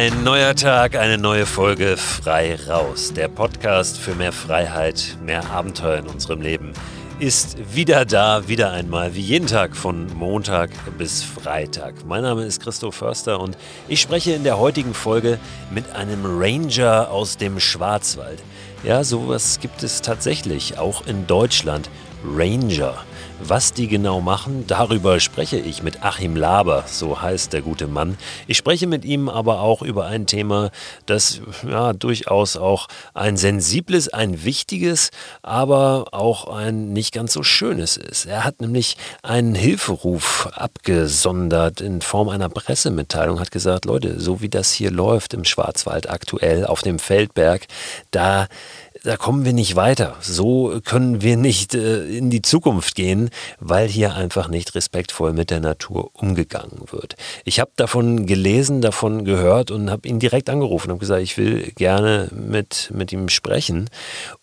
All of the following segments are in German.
Ein neuer Tag, eine neue Folge Frei Raus. Der Podcast für mehr Freiheit, mehr Abenteuer in unserem Leben ist wieder da, wieder einmal, wie jeden Tag von Montag bis Freitag. Mein Name ist Christoph Förster und ich spreche in der heutigen Folge mit einem Ranger aus dem Schwarzwald. Ja, sowas gibt es tatsächlich, auch in Deutschland. Ranger. Was die genau machen, darüber spreche ich mit Achim Laber, so heißt der gute Mann. Ich spreche mit ihm aber auch über ein Thema, das ja durchaus auch ein sensibles, ein wichtiges, aber auch ein nicht ganz so schönes ist. Er hat nämlich einen Hilferuf abgesondert in Form einer Pressemitteilung, hat gesagt, Leute, so wie das hier läuft im Schwarzwald aktuell auf dem Feldberg, da da kommen wir nicht weiter. So können wir nicht äh, in die Zukunft gehen, weil hier einfach nicht respektvoll mit der Natur umgegangen wird. Ich habe davon gelesen, davon gehört und habe ihn direkt angerufen und gesagt, ich will gerne mit, mit ihm sprechen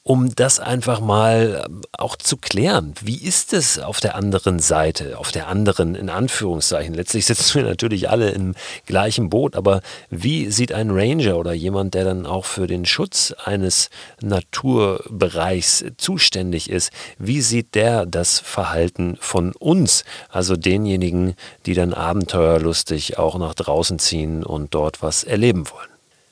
um das einfach mal ähm, auch zu klären. Wie ist es auf der anderen Seite, auf der anderen, in Anführungszeichen? Letztlich sitzen wir natürlich alle im gleichen Boot, aber wie sieht ein Ranger oder jemand, der dann auch für den Schutz eines Naturbereichs zuständig ist, wie sieht der das Verhalten von uns, also denjenigen, die dann abenteuerlustig auch nach draußen ziehen und dort was erleben wollen?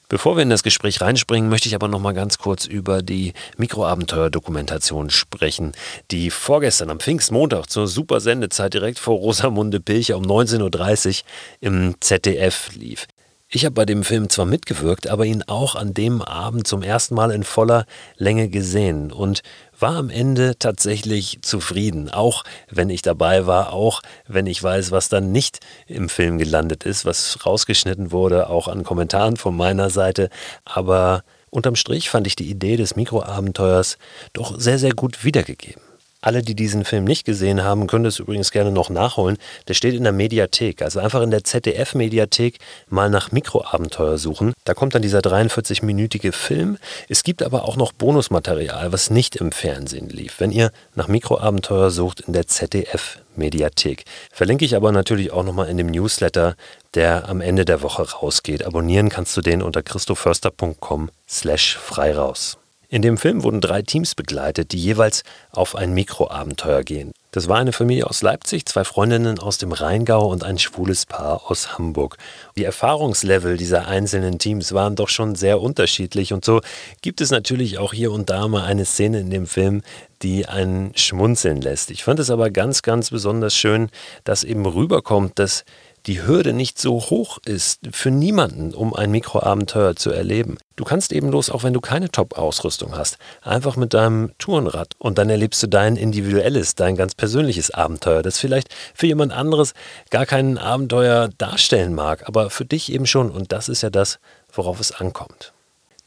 Bevor wir in das Gespräch reinspringen, möchte ich aber noch mal ganz kurz über die Mikroabenteuer-Dokumentation sprechen, die vorgestern am Pfingstmontag zur super Sendezeit direkt vor Rosamunde Pilcher um 19.30 Uhr im ZDF lief. Ich habe bei dem Film zwar mitgewirkt, aber ihn auch an dem Abend zum ersten Mal in voller Länge gesehen. Und war am Ende tatsächlich zufrieden. Auch wenn ich dabei war, auch wenn ich weiß, was dann nicht im Film gelandet ist, was rausgeschnitten wurde, auch an Kommentaren von meiner Seite. Aber unterm Strich fand ich die Idee des Mikroabenteuers doch sehr, sehr gut wiedergegeben. Alle, die diesen Film nicht gesehen haben, können das übrigens gerne noch nachholen. Der steht in der Mediathek. Also einfach in der ZDF-Mediathek mal nach Mikroabenteuer suchen. Da kommt dann dieser 43-minütige Film. Es gibt aber auch noch Bonusmaterial, was nicht im Fernsehen lief. Wenn ihr nach Mikroabenteuer sucht in der ZDF-Mediathek. Verlinke ich aber natürlich auch nochmal in dem Newsletter, der am Ende der Woche rausgeht. Abonnieren kannst du den unter christoförster.com slash frei raus. In dem Film wurden drei Teams begleitet, die jeweils auf ein Mikroabenteuer gehen. Das war eine Familie aus Leipzig, zwei Freundinnen aus dem Rheingau und ein schwules Paar aus Hamburg. Die Erfahrungslevel dieser einzelnen Teams waren doch schon sehr unterschiedlich und so gibt es natürlich auch hier und da mal eine Szene in dem Film, die einen schmunzeln lässt. Ich fand es aber ganz, ganz besonders schön, dass eben rüberkommt, dass die Hürde nicht so hoch ist für niemanden, um ein Mikroabenteuer zu erleben. Du kannst eben los, auch wenn du keine Top-Ausrüstung hast, einfach mit deinem Tourenrad und dann erlebst du dein individuelles, dein ganz persönliches Abenteuer, das vielleicht für jemand anderes gar kein Abenteuer darstellen mag, aber für dich eben schon und das ist ja das, worauf es ankommt.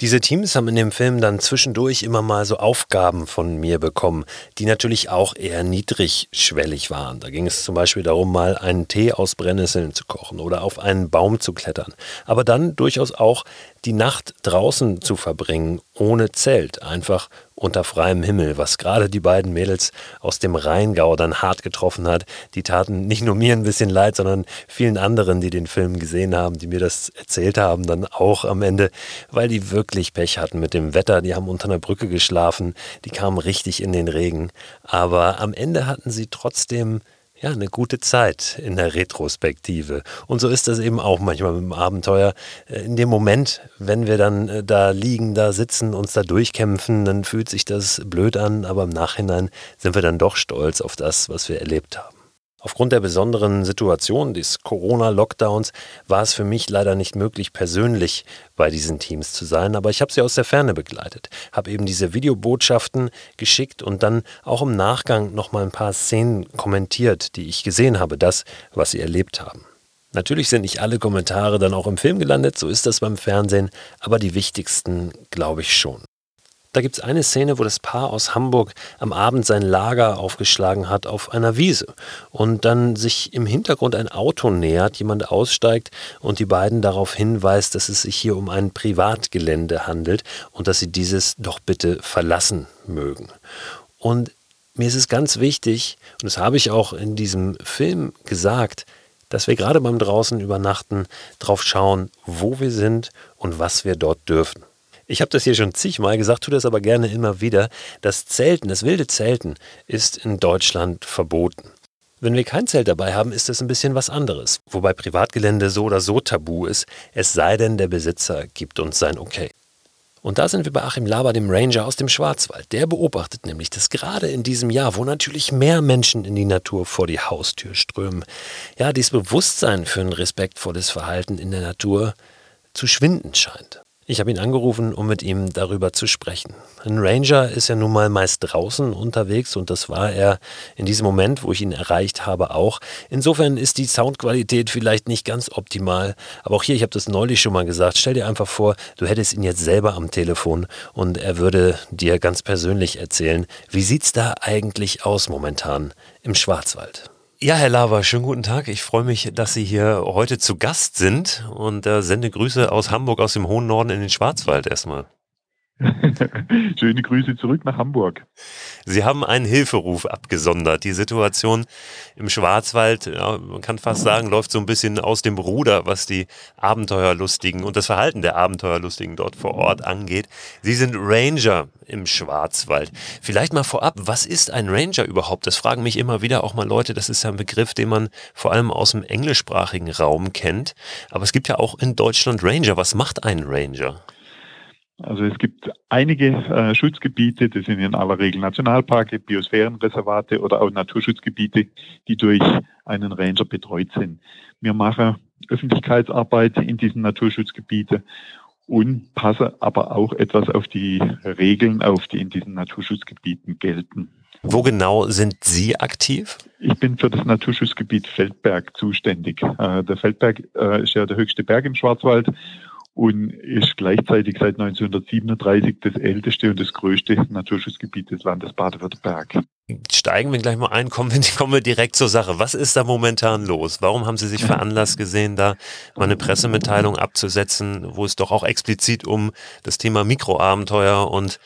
Diese Teams haben in dem Film dann zwischendurch immer mal so Aufgaben von mir bekommen, die natürlich auch eher niedrigschwellig waren. Da ging es zum Beispiel darum, mal einen Tee aus Brennnesseln zu kochen oder auf einen Baum zu klettern. Aber dann durchaus auch die Nacht draußen zu verbringen, ohne Zelt, einfach unter freiem Himmel, was gerade die beiden Mädels aus dem Rheingau dann hart getroffen hat. Die taten nicht nur mir ein bisschen leid, sondern vielen anderen, die den Film gesehen haben, die mir das erzählt haben, dann auch am Ende, weil die wirklich Pech hatten mit dem Wetter. Die haben unter einer Brücke geschlafen, die kamen richtig in den Regen. Aber am Ende hatten sie trotzdem ja, eine gute Zeit in der Retrospektive. Und so ist das eben auch manchmal mit dem Abenteuer. Äh, in dem Moment, wenn wir dann äh, da liegen, da sitzen, uns da durchkämpfen, dann fühlt sich das blöd an, aber im Nachhinein sind wir dann doch stolz auf das, was wir erlebt haben. Aufgrund der besonderen Situation des Corona-Lockdowns war es für mich leider nicht möglich, persönlich bei diesen Teams zu sein, aber ich habe sie aus der Ferne begleitet, habe eben diese Videobotschaften geschickt und dann auch im Nachgang nochmal ein paar Szenen kommentiert, die ich gesehen habe, das, was sie erlebt haben. Natürlich sind nicht alle Kommentare dann auch im Film gelandet, so ist das beim Fernsehen, aber die wichtigsten glaube ich schon. Da gibt es eine Szene, wo das Paar aus Hamburg am Abend sein Lager aufgeschlagen hat auf einer Wiese und dann sich im Hintergrund ein Auto nähert, jemand aussteigt und die beiden darauf hinweist, dass es sich hier um ein Privatgelände handelt und dass sie dieses doch bitte verlassen mögen. Und mir ist es ganz wichtig, und das habe ich auch in diesem Film gesagt, dass wir gerade beim draußen übernachten drauf schauen, wo wir sind und was wir dort dürfen. Ich habe das hier schon zigmal gesagt, tue das aber gerne immer wieder. Das Zelten, das wilde Zelten ist in Deutschland verboten. Wenn wir kein Zelt dabei haben, ist das ein bisschen was anderes, wobei Privatgelände so oder so tabu ist, es sei denn, der Besitzer gibt uns sein Okay. Und da sind wir bei Achim Laber, dem Ranger aus dem Schwarzwald. Der beobachtet nämlich, dass gerade in diesem Jahr, wo natürlich mehr Menschen in die Natur vor die Haustür strömen, ja, dieses Bewusstsein für ein respektvolles Verhalten in der Natur zu schwinden scheint. Ich habe ihn angerufen, um mit ihm darüber zu sprechen. Ein Ranger ist ja nun mal meist draußen unterwegs und das war er in diesem Moment, wo ich ihn erreicht habe, auch. Insofern ist die Soundqualität vielleicht nicht ganz optimal, aber auch hier, ich habe das neulich schon mal gesagt, stell dir einfach vor, du hättest ihn jetzt selber am Telefon und er würde dir ganz persönlich erzählen, wie sieht's da eigentlich aus momentan im Schwarzwald? Ja, Herr Lava, schönen guten Tag. Ich freue mich, dass Sie hier heute zu Gast sind und äh, sende Grüße aus Hamburg, aus dem hohen Norden in den Schwarzwald erstmal. Schöne Grüße zurück nach Hamburg. Sie haben einen Hilferuf abgesondert. Die Situation im Schwarzwald, ja, man kann fast sagen, läuft so ein bisschen aus dem Ruder, was die Abenteuerlustigen und das Verhalten der Abenteuerlustigen dort vor Ort angeht. Sie sind Ranger im Schwarzwald. Vielleicht mal vorab, was ist ein Ranger überhaupt? Das fragen mich immer wieder auch mal Leute. Das ist ja ein Begriff, den man vor allem aus dem englischsprachigen Raum kennt. Aber es gibt ja auch in Deutschland Ranger. Was macht ein Ranger? Also es gibt einige äh, Schutzgebiete, das sind in aller Regel Nationalparke, Biosphärenreservate oder auch Naturschutzgebiete, die durch einen Ranger betreut sind. Wir machen Öffentlichkeitsarbeit in diesen Naturschutzgebieten und passen aber auch etwas auf die Regeln auf, die in diesen Naturschutzgebieten gelten. Wo genau sind Sie aktiv? Ich bin für das Naturschutzgebiet Feldberg zuständig. Äh, der Feldberg äh, ist ja der höchste Berg im Schwarzwald und ist gleichzeitig seit 1937 das älteste und das größte Naturschutzgebiet des Landes Baden-Württemberg. Steigen wir gleich mal ein, kommen wir, kommen wir direkt zur Sache. Was ist da momentan los? Warum haben Sie sich veranlasst gesehen, da mal eine Pressemitteilung abzusetzen, wo es doch auch explizit um das Thema Mikroabenteuer und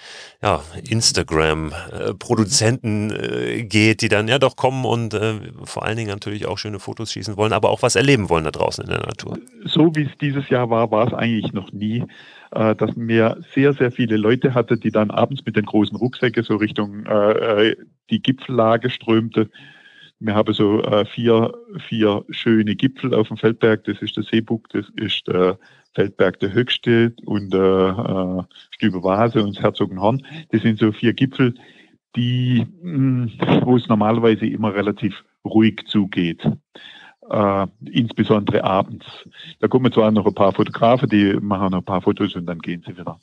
ja, Instagram-Produzenten äh, geht, die dann ja doch kommen und äh, vor allen Dingen natürlich auch schöne Fotos schießen wollen, aber auch was erleben wollen da draußen in der Natur? So wie es dieses Jahr war, war es eigentlich noch nie äh, dass mir sehr, sehr viele Leute hatte, die dann abends mit den großen Rucksäcken so Richtung äh, äh die Gipfellage strömte. Wir haben so äh, vier, vier schöne Gipfel auf dem Feldberg. Das ist der Seebuck, das ist der Feldberg der Höchste und der äh, Stübe Vase und das Herzogenhorn. Das sind so vier Gipfel, die, mh, hm, wo es normalerweise immer relativ ruhig zugeht äh, insbesondere abends. Da kommen zwar noch ein paar Fotografen, die machen noch ein paar Fotos und dann gehen sie wieder.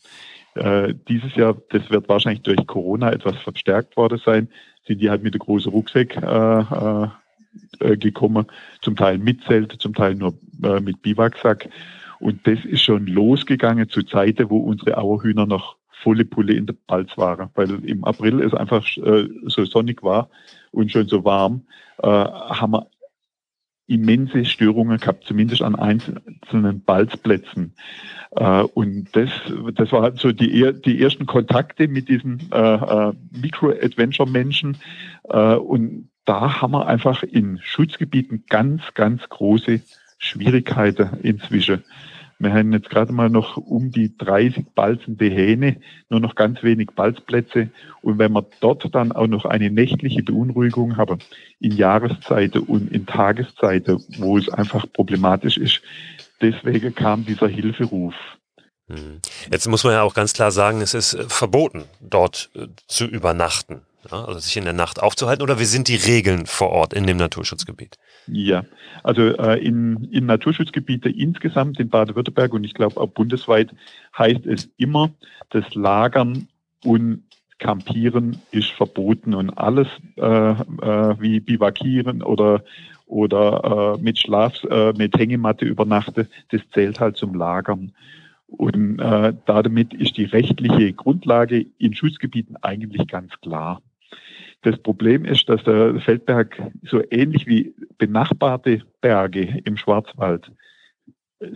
Äh, dieses Jahr, das wird wahrscheinlich durch Corona etwas verstärkt worden sein, sind die halt mit der großen Rucksack äh, äh, äh gekommen, zum Teil mit Zelt, zum Teil nur äh, mit Biwaksack. Und das ist schon losgegangen zu Zeiten, wo unsere Auerhühner noch volle Pulle in der Balz waren, weil im April es einfach äh, so sonnig war und schon so warm, äh, haben wir immense Störungen gehabt, zumindest an einzelnen Balzplätzen. Äh, und das, das war so die, die ersten Kontakte mit diesen äh, äh, Micro-Adventure-Menschen. Äh, und da haben wir einfach in Schutzgebieten ganz, ganz große Schwierigkeiten inzwischen. Wir haben jetzt gerade mal noch um die 30 balzende Hähne, nur noch ganz wenig Balzplätze. Und wenn wir dort dann auch noch eine nächtliche Beunruhigung haben, in Jahreszeiten und in Tageszeiten, wo es einfach problematisch ist, deswegen kam dieser Hilferuf. Mhm. Jetzt muss man ja auch ganz klar sagen, es ist verboten, dort äh, zu übernachten, ja, also sich in der Nacht aufzuhalten, oder wie sind die Regeln vor Ort in dem Naturschutzgebiet? Ja, also äh, in, in Naturschutzgebiete insgesamt in Baden-Württemberg und ich glaube auch bundesweit heißt es immer, das Lagern und Campieren ist verboten und alles äh, äh, wie Bivakieren oder oder äh, mit Schlaf, äh, mit Hängematte übernachten, das zählt halt zum Lagern. Und äh, damit ist die rechtliche Grundlage in Schutzgebieten eigentlich ganz klar. Das Problem ist, dass der Feldberg so ähnlich wie benachbarte Berge im Schwarzwald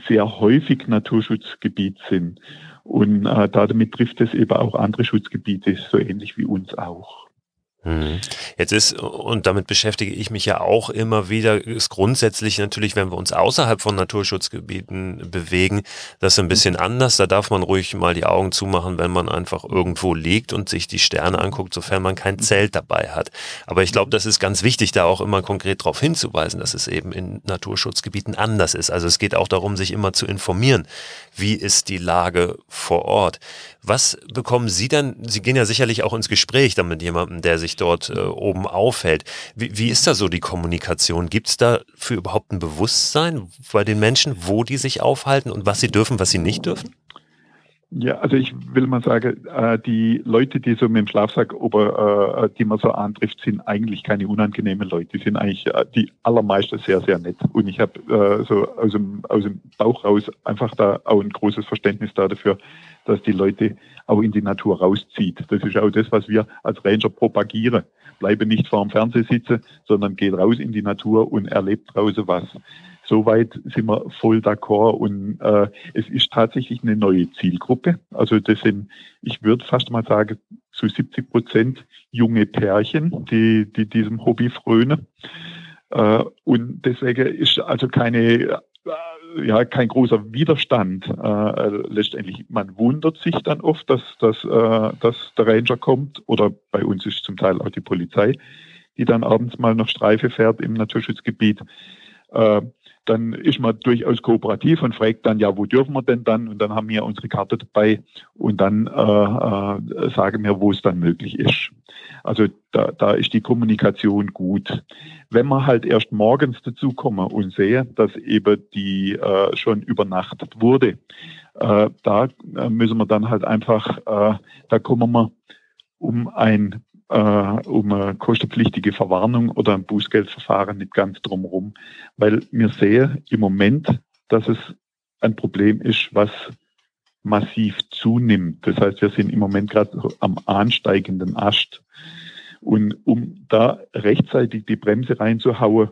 sehr häufig Naturschutzgebiet sind. Und äh, damit trifft es eben auch andere Schutzgebiete, so ähnlich wie uns auch. Mhm. Jetzt ist, und damit beschäftige ich mich ja auch immer wieder, ist grundsätzlich natürlich, wenn wir uns außerhalb von Naturschutzgebieten bewegen, das ein bisschen anders. Da darf man ruhig mal die Augen zumachen, wenn man einfach irgendwo liegt und sich die Sterne anguckt, sofern man kein Zelt dabei hat. Aber ich glaube, das ist ganz wichtig, da auch immer konkret darauf hinzuweisen, dass es eben in Naturschutzgebieten anders ist. Also es geht auch darum, sich immer zu informieren, wie ist die Lage vor Ort. Was bekommen Sie dann? Sie gehen ja sicherlich auch ins Gespräch dann mit jemandem, der sich dort äh, oben aufhält. Wie, wie ist da so die Kommunikation? Gibt es dafür überhaupt ein Bewusstsein bei den Menschen, wo die sich aufhalten und was sie dürfen, was sie nicht dürfen? Ja, also ich will mal sagen, äh, die Leute, die so mit dem Schlafsack, äh, die man so antrifft, sind eigentlich keine unangenehmen Leute. Die sind eigentlich äh, die allermeisten sehr, sehr nett. Und ich habe so aus dem, aus dem Bauch raus einfach da auch ein großes Verständnis dafür, dass die Leute auch in die Natur rauszieht. Das ist auch das, was wir als Ranger propagieren. Bleibe nicht vor dem Fernseher sitzen, sondern geht raus in die Natur und erlebt draußen was. Soweit sind wir voll d'accord und äh, es ist tatsächlich eine neue Zielgruppe. Also das sind, ich würde fast mal sagen, zu 70 Prozent junge Pärchen, die, die diesem Hobby frönen. Äh, und deswegen ist also keine ja kein großer Widerstand äh, letztendlich. Man wundert sich dann oft, dass, dass, äh, dass der Ranger kommt oder bei uns ist zum Teil auch die Polizei, die dann abends mal noch Streife fährt im Naturschutzgebiet. Äh, dann ist man durchaus kooperativ und fragt dann, ja, wo dürfen wir denn dann? Und dann haben wir unsere Karte dabei und dann äh, äh, sagen wir, wo es dann möglich ist. Also da, da ist die Kommunikation gut. Wenn man halt erst morgens dazu kommen und sehe, dass eben die äh, schon übernachtet wurde, äh, da äh, müssen wir dann halt einfach, äh, da kommen wir um ein äh, um eine kostenpflichtige Verwarnung oder ein Bußgeldverfahren nicht ganz drumherum, weil wir sehen im Moment, dass es ein Problem ist, was massiv zunimmt. Das heißt, wir sind im Moment gerade am ansteigenden Ast. Und um da rechtzeitig die Bremse reinzuhauen,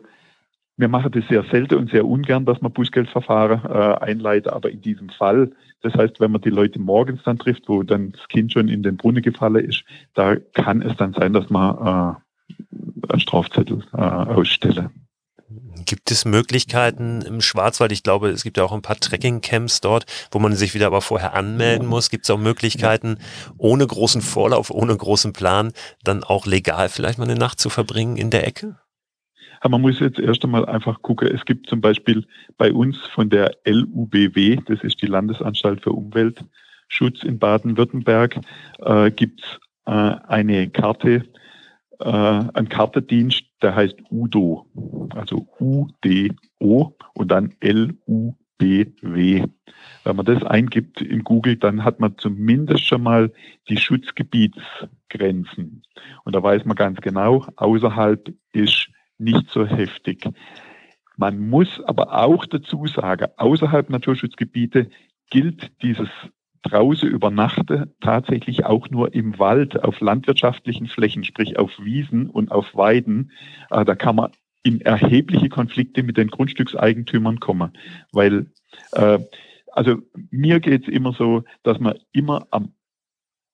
wir machen das sehr selten und sehr ungern, dass man Bußgeldverfahren äh, einleitet, aber in diesem Fall, das heißt, wenn man die Leute morgens dann trifft, wo dann das Kind schon in den Brunnen gefallen ist, da kann es dann sein, dass man äh, einen Strafzettel äh, ausstelle. Gibt es Möglichkeiten im Schwarzwald? Ich glaube, es gibt ja auch ein paar Trekking-Camps dort, wo man sich wieder aber vorher anmelden muss. Gibt es auch Möglichkeiten, ohne großen Vorlauf, ohne großen Plan, dann auch legal vielleicht mal eine Nacht zu verbringen in der Ecke? Aber man muss jetzt erst einmal einfach gucken. Es gibt zum Beispiel bei uns von der LUBW, das ist die Landesanstalt für Umweltschutz in Baden-Württemberg, äh, gibt es äh, eine Karte, äh, einen Kartedienst, der heißt UDO, also U-D-O und dann L-U-B-W. Wenn man das eingibt in Google, dann hat man zumindest schon mal die Schutzgebietsgrenzen. Und da weiß man ganz genau, außerhalb ist nicht so heftig. Man muss aber auch dazu sagen, außerhalb Naturschutzgebiete gilt dieses draußen übernachten tatsächlich auch nur im Wald, auf landwirtschaftlichen Flächen, sprich auf Wiesen und auf Weiden. Äh, da kann man in erhebliche Konflikte mit den Grundstückseigentümern kommen, weil äh, also mir geht es immer so, dass man immer am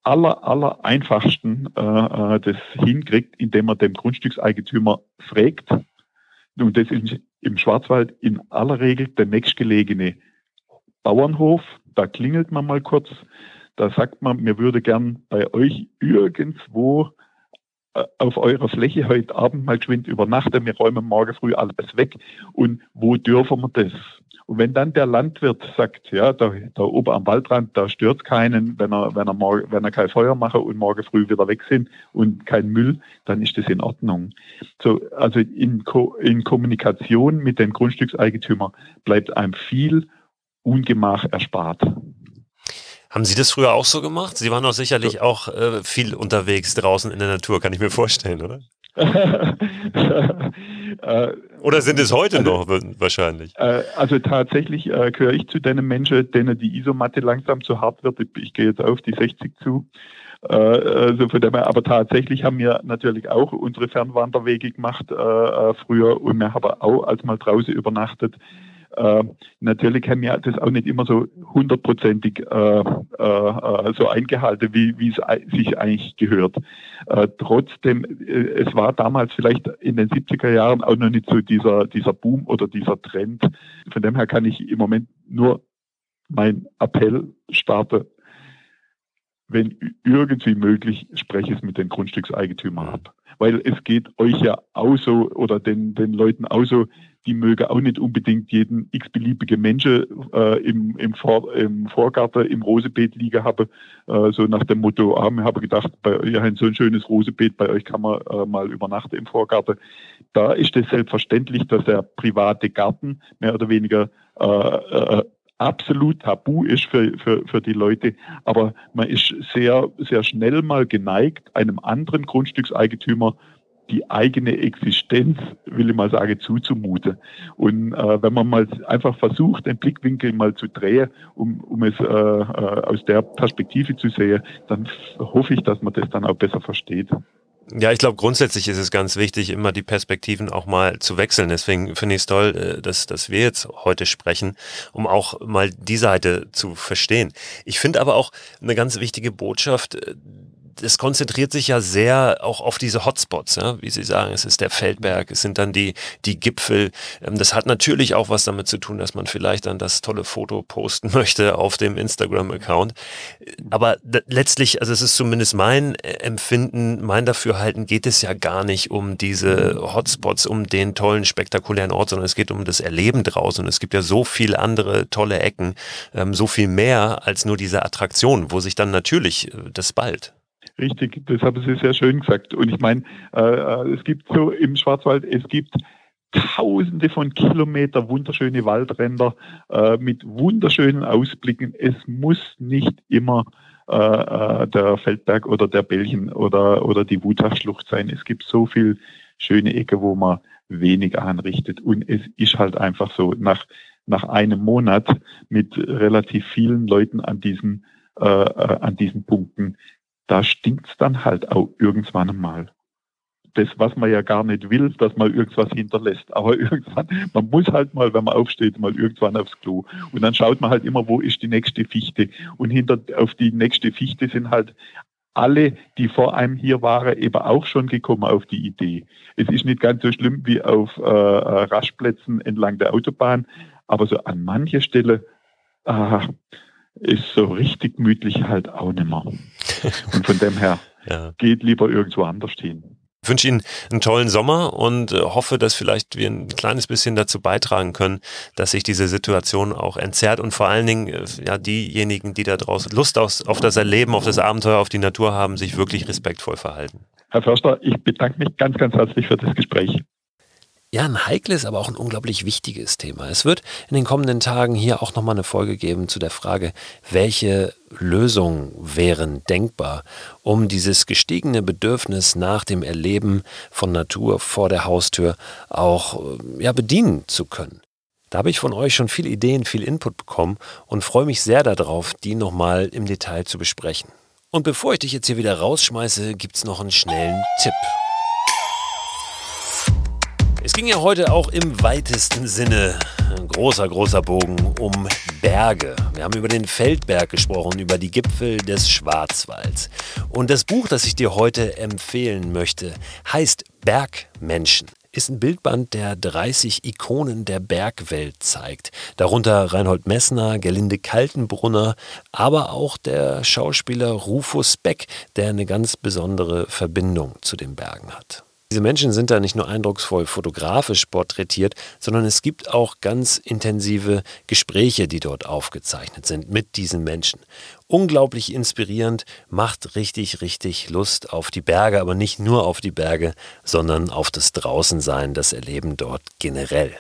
aller, aller einfachsten äh, äh, das hinkriegt, indem man dem Grundstückseigentümer fragt. Und das ist im Schwarzwald in aller Regel der nächstgelegene Bauernhof. Da klingelt man mal kurz. Da sagt man, mir würde gern bei euch irgendwo äh, auf eurer Fläche heute Abend mal geschwind übernachten. Wir räumen morgen früh alles weg. Und wo dürfen wir das? Und wenn dann der Landwirt sagt, ja, da, da oben am Waldrand, da stört keinen, wenn er, wenn er morgen, wenn er kein Feuer mache und morgen früh wieder weg sind und kein Müll, dann ist das in Ordnung. So, also in, Ko in Kommunikation mit den Grundstückseigentümern bleibt einem viel Ungemach erspart. Haben Sie das früher auch so gemacht? Sie waren doch sicherlich so. auch äh, viel unterwegs draußen in der Natur, kann ich mir vorstellen, oder? Äh, Oder sind es heute also, noch wahrscheinlich? Äh, also tatsächlich äh, gehöre ich zu den Menschen, denen die Isomatte langsam zu hart wird. Ich, gehe jetzt auf die 60 zu. Also von dem her, aber tatsächlich haben wir natürlich auch unsere Fernwanderwege gemacht äh, früher und wir haben auch als mal draußen übernachtet äh, natürlich haben ja das auch nicht immer so hundertprozentig äh, äh, so eingehalten, wie, wie es sich eigentlich gehört. Äh, trotzdem, äh, es war damals vielleicht in den 70er Jahren auch noch nicht so dieser, dieser Boom oder dieser Trend. Von dem her kann ich im Moment nur mein Appell starten, wenn irgendwie möglich, spreche es mit den Grundstückseigentümern ab. Weil es geht euch ja auch so oder den, den Leuten auch so, die mögen auch nicht unbedingt jeden x-beliebige Menschen äh, im, im, Vor, im Vorgarten, im Rosebeet liegen haben, äh, so nach dem Motto, ah, wir haben gedacht, bei, ihr habt so ein schönes Rosebeet, bei euch kann man äh, mal übernachten im Vorgarten. Da ist es selbstverständlich, dass der private Garten mehr oder weniger äh, äh, absolut tabu ist für, für, für die Leute. Aber man ist sehr, sehr schnell mal geneigt, einem anderen Grundstückseigentümer die eigene Existenz, will ich mal sagen, zuzumuten. Und äh, wenn man mal einfach versucht, den Blickwinkel mal zu drehen, um, um es äh, äh, aus der Perspektive zu sehen, dann hoffe ich, dass man das dann auch besser versteht. Ja, ich glaube, grundsätzlich ist es ganz wichtig, immer die Perspektiven auch mal zu wechseln. Deswegen finde ich es toll, äh, dass, dass wir jetzt heute sprechen, um auch mal die Seite zu verstehen. Ich finde aber auch eine ganz wichtige Botschaft, das konzentriert sich ja sehr auch auf diese Hotspots, ja? wie Sie sagen, es ist der Feldberg, es sind dann die, die Gipfel. Ähm, das hat natürlich auch was damit zu tun, dass man vielleicht dann das tolle Foto posten möchte auf dem Instagram-Account. Aber letztlich, also es ist zumindest mein äh, Empfinden, mein Dafürhalten, geht es ja gar nicht um diese Hotspots, um den tollen, spektakulären Ort, sondern es geht um das Erleben draußen. Und es gibt ja so viele andere tolle Ecken, ähm, so viel mehr als nur diese Attraktion, wo sich dann natürlich äh, das bald. Richtig, das haben Sie sehr schön gesagt. Und ich meine, äh, äh, es gibt so im Schwarzwald, es gibt Tausende von Kilometer wunderschöne Waldränder äh, mit wunderschönen Ausblicken. Es muss nicht immer äh, äh der Feldberg oder der Belchen oder, oder die Wutachschlucht sein. Es gibt so viel schöne Ecke, wo man wenig anrichtet. Und es ist halt einfach so, nach, nach einem Monat mit relativ vielen Leuten an diesen, äh, äh an diesen Punkten da stinkt's dann halt auch irgendwann mal. Das, was man ja gar nicht will, dass man irgendwas hinterlässt. Aber irgendwann, man muss halt mal, wenn man aufsteht, mal irgendwann aufs Klo. Und dann schaut man halt immer, wo ist die nächste Fichte. Und hinter, auf die nächste Fichte sind halt alle, die vor einem hier waren, eben auch schon gekommen auf die Idee. Es ist nicht ganz so schlimm wie auf äh, äh Rastplätzen entlang der Autobahn, aber so an mancher Stelle, äh, ist so richtig gemütlich halt auch nicht mehr. Und von dem her ja. geht lieber irgendwo anders hin. Ich wünsche Ihnen einen tollen Sommer und äh, hoffe, dass vielleicht wir ein kleines bisschen dazu beitragen können, dass sich diese Situation auch entzerrt und vor allen Dingen äh, ja diejenigen, die da draußen Lust auf, auf das Erleben, auf das Abenteuer, auf die Natur haben, sich wirklich respektvoll verhalten. Herr Förster, ich bedanke mich ganz, ganz herzlich für das Gespräch. Ja, ein heikles, aber auch ein unglaublich wichtiges Thema. Es wird in den kommenden Tagen hier auch nochmal eine Folge geben zu der Frage, welche Lösungen wären denkbar, um dieses gestiegene Bedürfnis nach dem Erleben von Natur vor der Haustür auch äh, ja, bedienen zu können. Da habe ich von euch schon viele Ideen, viel Input bekommen und freue mich sehr darauf, die nochmal im Detail zu besprechen. Und bevor ich dich jetzt hier wieder rausschmeiße, gibt es noch einen schnellen Tipp. Es ging ja heute auch im weitesten Sinne, ein großer, großer Bogen, um Berge. Wir haben über den Feldberg gesprochen, über die Gipfel des Schwarzwalds. Und das Buch, das ich dir heute empfehlen möchte, heißt Bergmenschen ist ein Bildband, der 30 Ikonen der Bergwelt zeigt. Darunter Reinhold Messner, Gerlinde Kaltenbrunner, aber auch der Schauspieler Rufus Beck, der eine ganz besondere Verbindung zu den Bergen hat. Diese Menschen sind da nicht nur eindrucksvoll fotografisch porträtiert, sondern es gibt auch ganz intensive Gespräche, die dort aufgezeichnet sind mit diesen Menschen. Unglaublich inspirierend, macht richtig, richtig Lust auf die Berge, aber nicht nur auf die Berge, sondern auf das Draußensein, das Erleben dort generell.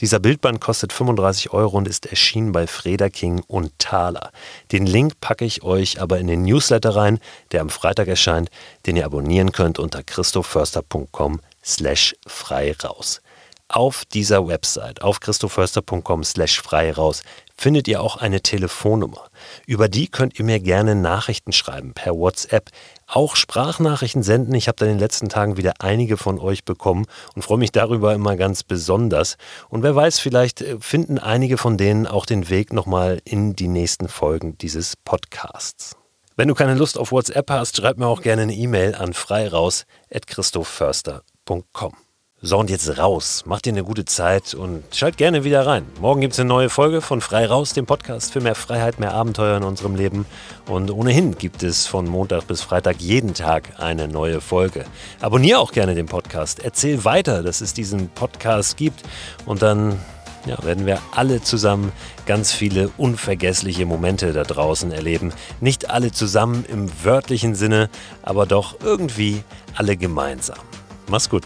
Dieser Bildband kostet 35 Euro und ist erschienen bei Frederking und Thaler. Den Link packe ich euch aber in den Newsletter rein, der am Freitag erscheint, den ihr abonnieren könnt unter christoförster.com slash frei raus. Auf dieser Website, auf christoförster.com slash frei raus, findet ihr auch eine Telefonnummer. Über die könnt ihr mir gerne Nachrichten schreiben per WhatsApp. Auch Sprachnachrichten senden. Ich habe da in den letzten Tagen wieder einige von euch bekommen und freue mich darüber immer ganz besonders. Und wer weiß, vielleicht äh, finden einige von denen auch den Weg nochmal in die nächsten Folgen dieses Podcasts. Wenn du keine Lust auf WhatsApp hast, schreib mir auch gerne eine E-Mail an freiraus.christophförster.com. So, und jetzt raus. Macht dir eine gute Zeit und schalt gerne wieder rein. Morgen gibt es eine neue Folge von Frei Raus, dem Podcast für mehr Freiheit, mehr Abenteuer in unserem Leben. Und ohnehin gibt es von Montag bis Freitag jeden Tag eine neue Folge. Abonniere auch gerne den Podcast. Erzähl weiter, dass es diesen Podcast gibt. Und dann ja, werden wir alle zusammen ganz viele unvergessliche Momente da draußen erleben. Nicht alle zusammen im wörtlichen Sinne, aber doch irgendwie alle gemeinsam. Mach's gut.